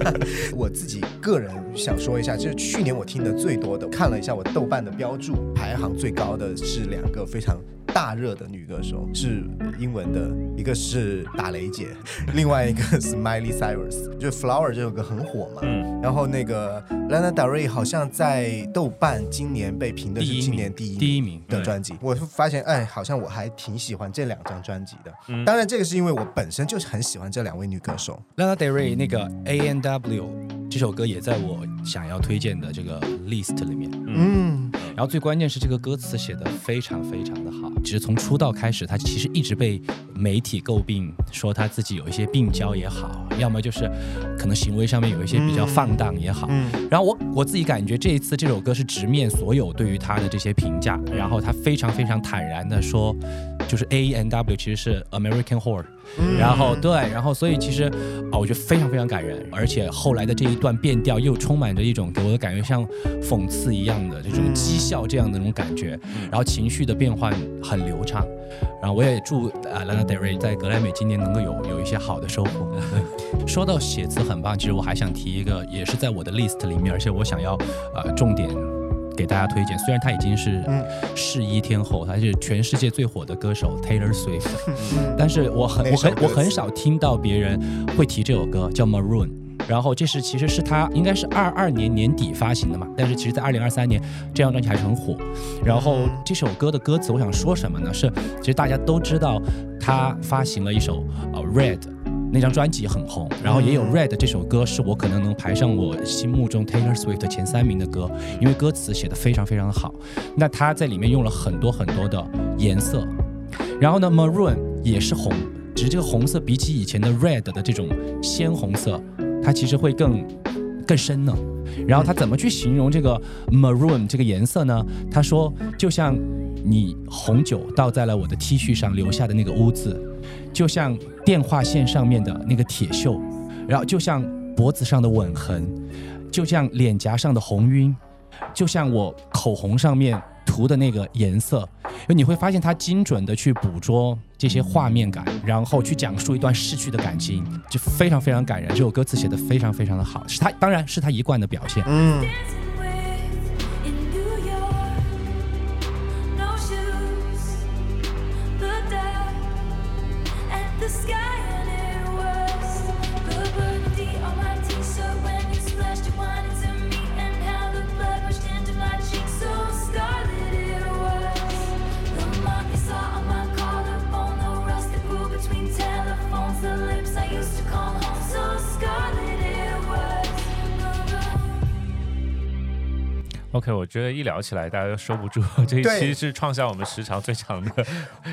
S3: [laughs]
S2: 我自己个人想说一下，就是去年我听的最多的，看了一下我豆瓣的标注，排行最高的是两个非常。大热的女歌手是英文的，一个是打雷姐，[laughs] 另外一个 [laughs] 是 Miley Cyrus，就 Flower 这首歌很火嘛。嗯。然后那个 Lana Del Rey 好像在豆瓣今年被评的是今年第一
S1: 第一名
S2: 的专辑。我发现，哎，好像我还挺喜欢这两张专辑的。嗯。当然，这个是因为我本身就是很喜欢这两位女歌手。
S1: Lana Del Rey 那个 A N W 这首歌也在我想要推荐的这个 list 里面。嗯。然后最关键是这个歌词写的非常非常的好。只是从出道开始，他其实一直被媒体诟病，说他自己有一些病娇也好，要么就是可能行为上面有一些比较放荡也好。然后我我自己感觉这一次这首歌是直面所有对于他的这些评价，然后他非常非常坦然的说，就是 A N W 其实是 American Whore。然后对，然后所以其实啊，我觉得非常非常感人，而且后来的这一段变调又充满着一种给我的感觉像讽刺一样的这种讥笑这样的那种感觉，然后情绪的变换很流畅，然后我也祝啊，Lana Del Rey 在格莱美今年能够有有一些好的收获。[laughs] 说到写词很棒，其实我还想提一个，也是在我的 list 里面，而且我想要呃重点。给大家推荐，虽然她已经是试衣天后，她是全世界最火的歌手 Taylor Swift，但是我很我很我很少听到别人会提这首歌叫 Maroon，然后这是其实是她应该是二二年年底发行的嘛，但是其实在二零二三年这张专辑还是很火。然后这首歌的歌词我想说什么呢？是其实大家都知道，她发行了一首呃 Red。那张专辑很红，然后也有《Red》这首歌，是我可能能排上我心目中 Taylor Swift 前三名的歌，因为歌词写的非常非常的好。那他在里面用了很多很多的颜色，然后呢，Maroon 也是红，只是这个红色比起以前的 Red 的这种鲜红色，它其实会更更深呢。然后他怎么去形容这个 Maroon 这个颜色呢？他说，就像你红酒倒在了我的 T 恤上留下的那个污渍。就像电话线上面的那个铁锈，然后就像脖子上的吻痕，就像脸颊上的红晕，就像我口红上面涂的那个颜色，你会发现他精准的去捕捉这些画面感，然后去讲述一段逝去的感情，就非常非常感人。这首歌词写的非常非常的好，是他当然是他一贯的表现。嗯。
S3: 觉得一聊起来，大家都收不住。[laughs] [laughs] 这一期是创下我们时长最长的。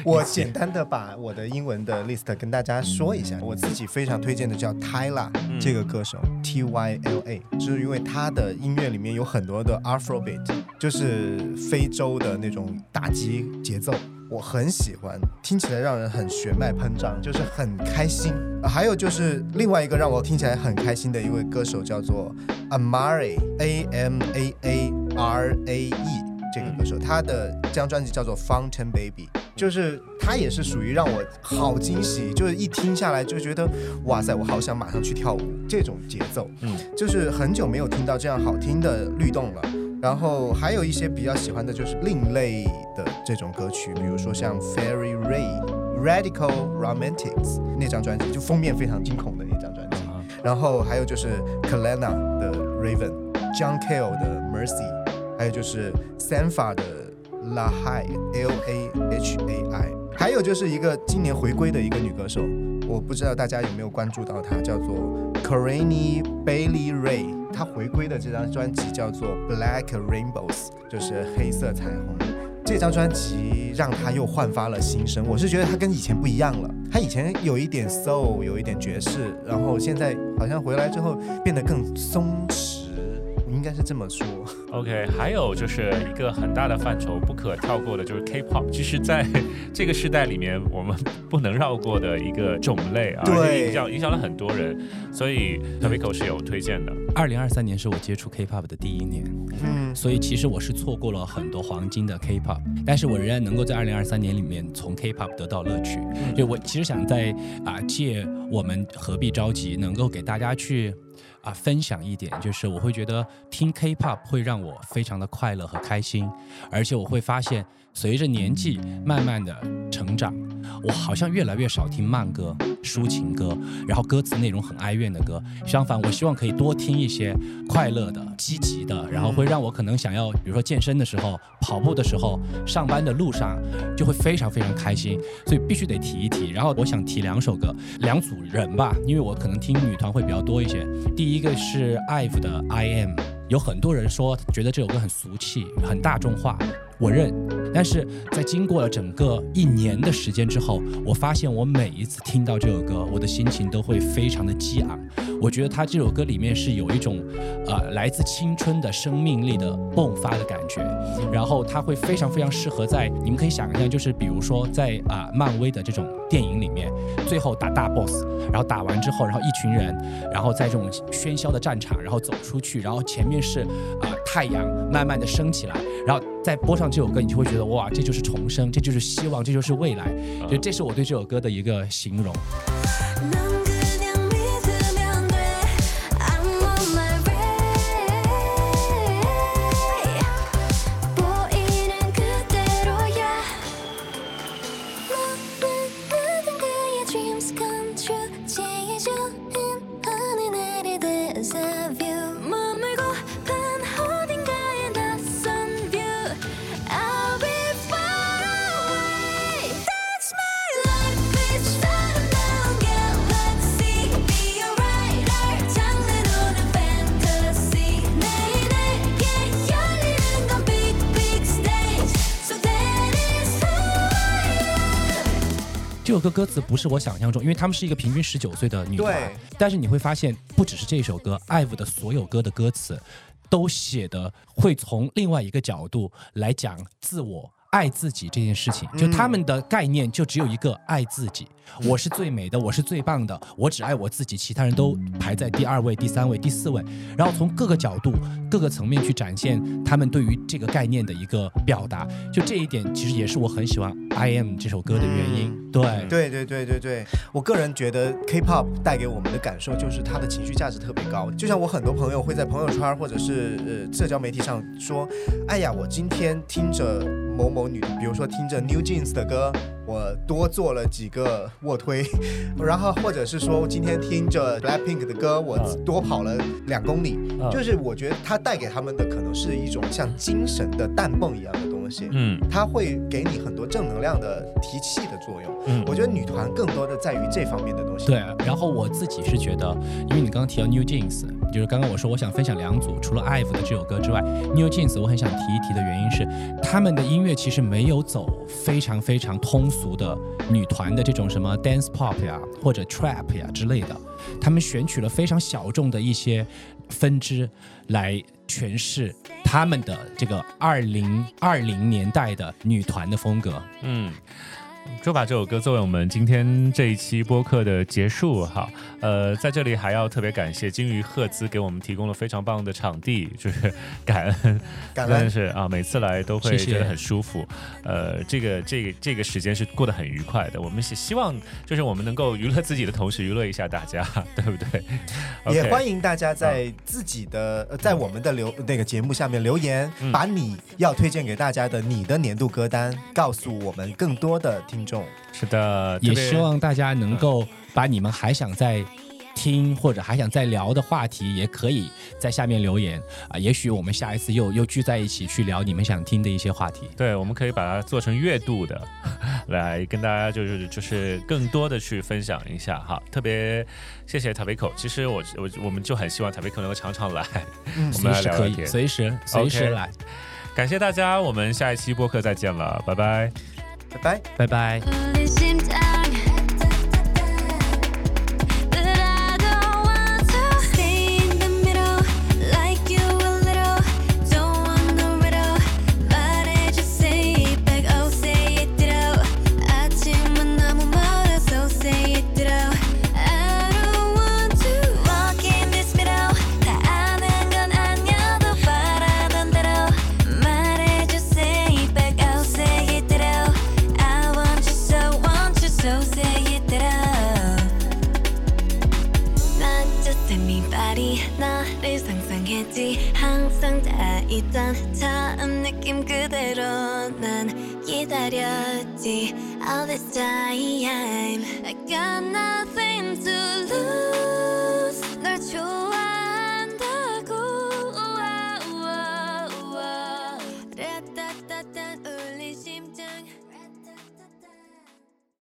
S2: 我简单的把我的英文的 list 跟大家说一下，我自己非常推荐的叫 Tyla 这个歌手，T Y L A，就是因为他的音乐里面有很多的 Afrobeat，就是非洲的那种打击节奏。我很喜欢，听起来让人很血脉喷张，就是很开心。还有就是另外一个让我听起来很开心的一位歌手叫做 Amari A M A A R A E 这个歌手，他的这张专辑叫做 Fountain Baby，就是他也是属于让我好惊喜，就是一听下来就觉得哇塞，我好想马上去跳舞这种节奏，嗯，就是很久没有听到这样好听的律动了。然后还有一些比较喜欢的就是另类的这种歌曲，比如说像 Fairy Ray Radical Romantics 那张专辑，就封面非常惊恐的那张专辑。然后还有就是 Kalena 的 Raven，John Cale 的 Mercy，还有就是 Sanfa 的 Lahai L A H A I，还有就是一个今年回归的一个女歌手，我不知道大家有没有关注到她，叫做 Corinne Bailey Ray。她回归的这张专辑叫做《Black Rainbows》，就是黑色彩虹。这张专辑让她又焕发了新生。我是觉得她跟以前不一样了。他以前有一点 soul，有一点爵士，然后现在好像回来之后变得更松弛、应该是这么说。
S3: OK，还有就是一个很大的范畴不可跳过的，就是 K-pop。其实在这个时代里面，我们不能绕过的一个种类啊，影响影响了很多人。所以 t o b i c o 是有推荐的。
S1: 二零二三年是我接触 K-pop 的第一年，嗯，所以其实我是错过了很多黄金的 K-pop，但是我仍然能够在二零二三年里面从 K-pop 得到乐趣。就我其实想在啊借我们何必着急，能够给大家去。啊，分享一点，就是我会觉得听 K-pop 会让我非常的快乐和开心，而且我会发现。随着年纪慢慢的成长，我好像越来越少听慢歌、抒情歌，然后歌词内容很哀怨的歌。相反，我希望可以多听一些快乐的、积极的，然后会让我可能想要，比如说健身的时候、跑步的时候、上班的路上，就会非常非常开心。所以必须得提一提。然后我想提两首歌，两组人吧，因为我可能听女团会比较多一些。第一个是 IVE 的 I Am，有很多人说觉得这首歌很俗气、很大众化。我认，但是在经过了整个一年的时间之后，我发现我每一次听到这首歌，我的心情都会非常的激昂。我觉得他这首歌里面是有一种，呃，来自青春的生命力的迸发的感觉。然后他会非常非常适合在，你们可以想象，就是比如说在啊漫威的这种电影里面，最后打大 boss，然后打完之后，然后一群人，然后在这种喧嚣的战场，然后走出去，然后前面是啊太阳慢慢的升起来，然后。再播上这首歌，你就会觉得哇，这就是重生，这就是希望，这就是未来。所以这是我对这首歌的一个形容。首歌歌词不是我想象中，因为他们是一个平均十九岁的女孩，但是你会发现，不只是这首歌，IVE 的所有歌的歌词，都写的会从另外一个角度来讲自我。爱自己这件事情，就他们的概念就只有一个爱自己。我是最美的，我是最棒的，我只爱我自己，其他人都排在第二位、第三位、第四位。然后从各个角度、各个层面去展现他们对于这个概念的一个表达。就这一点，其实也是我很喜欢《I Am》这首歌的原因。对，
S2: 对，对，对，对，对。我个人觉得 K-pop 带给我们的感受就是它的情绪价值特别高。就像我很多朋友会在朋友圈或者是呃社交媒体上说：“哎呀，我今天听着。”某某女，比如说听着 New Jeans 的歌，我多做了几个卧推，然后或者是说今天听着 Blackpink 的歌，我多跑了两公里，就是我觉得它带给他们的可能是一种像精神的弹泵一样的东西，嗯，它会给你很多正能量的提气的作用。嗯，我觉得女团更多的在于这方面的东西。
S1: 对，然后我自己是觉得，因为你刚刚提到 New Jeans，就是刚刚我说我想分享两组，除了 IVE 的这首歌之外，New Jeans 我很想提一提的原因是他们的音乐。乐其实没有走非常非常通族的女团的这种什么 dance pop 呀或者 trap 呀之类的，他们选取了非常小众的一些分支来诠释他们的这个二零二零年代的女团的风格。嗯。
S3: 就把这首歌作为我们今天这一期播客的结束哈，呃，在这里还要特别感谢金鱼赫兹给我们提供了非常棒的场地，就是感恩，
S2: 感恩。
S3: 是啊，每次来都会觉得很舒服，呃，这个这个这个时间是过得很愉快的，我们是希望就是我们能够娱乐自己的同时娱乐一下大家，对不对？[laughs]
S2: 也欢迎大家在自己的在我们的留那个节目下面留言，把你要推荐给大家的你的年度歌单告诉我们更多的听。听众
S3: 是的，
S1: 也希望大家能够把你们还想再听或者还想再聊的话题，也可以在下面留言啊。也许我们下一次又又聚在一起去聊你们想听的一些话题。
S3: 对，我们可以把它做成月度的，来跟大家就是就是更多的去分享一下哈。特别谢谢塔维口，其实我我我们就很希望塔维口能够常常来，[laughs] 我们来
S1: 聊天，随时随时来。
S3: 感谢大家，我们下一期播客再见了，拜拜。
S2: 拜拜，
S1: 拜拜。
S9: this time. I got nothing to lose.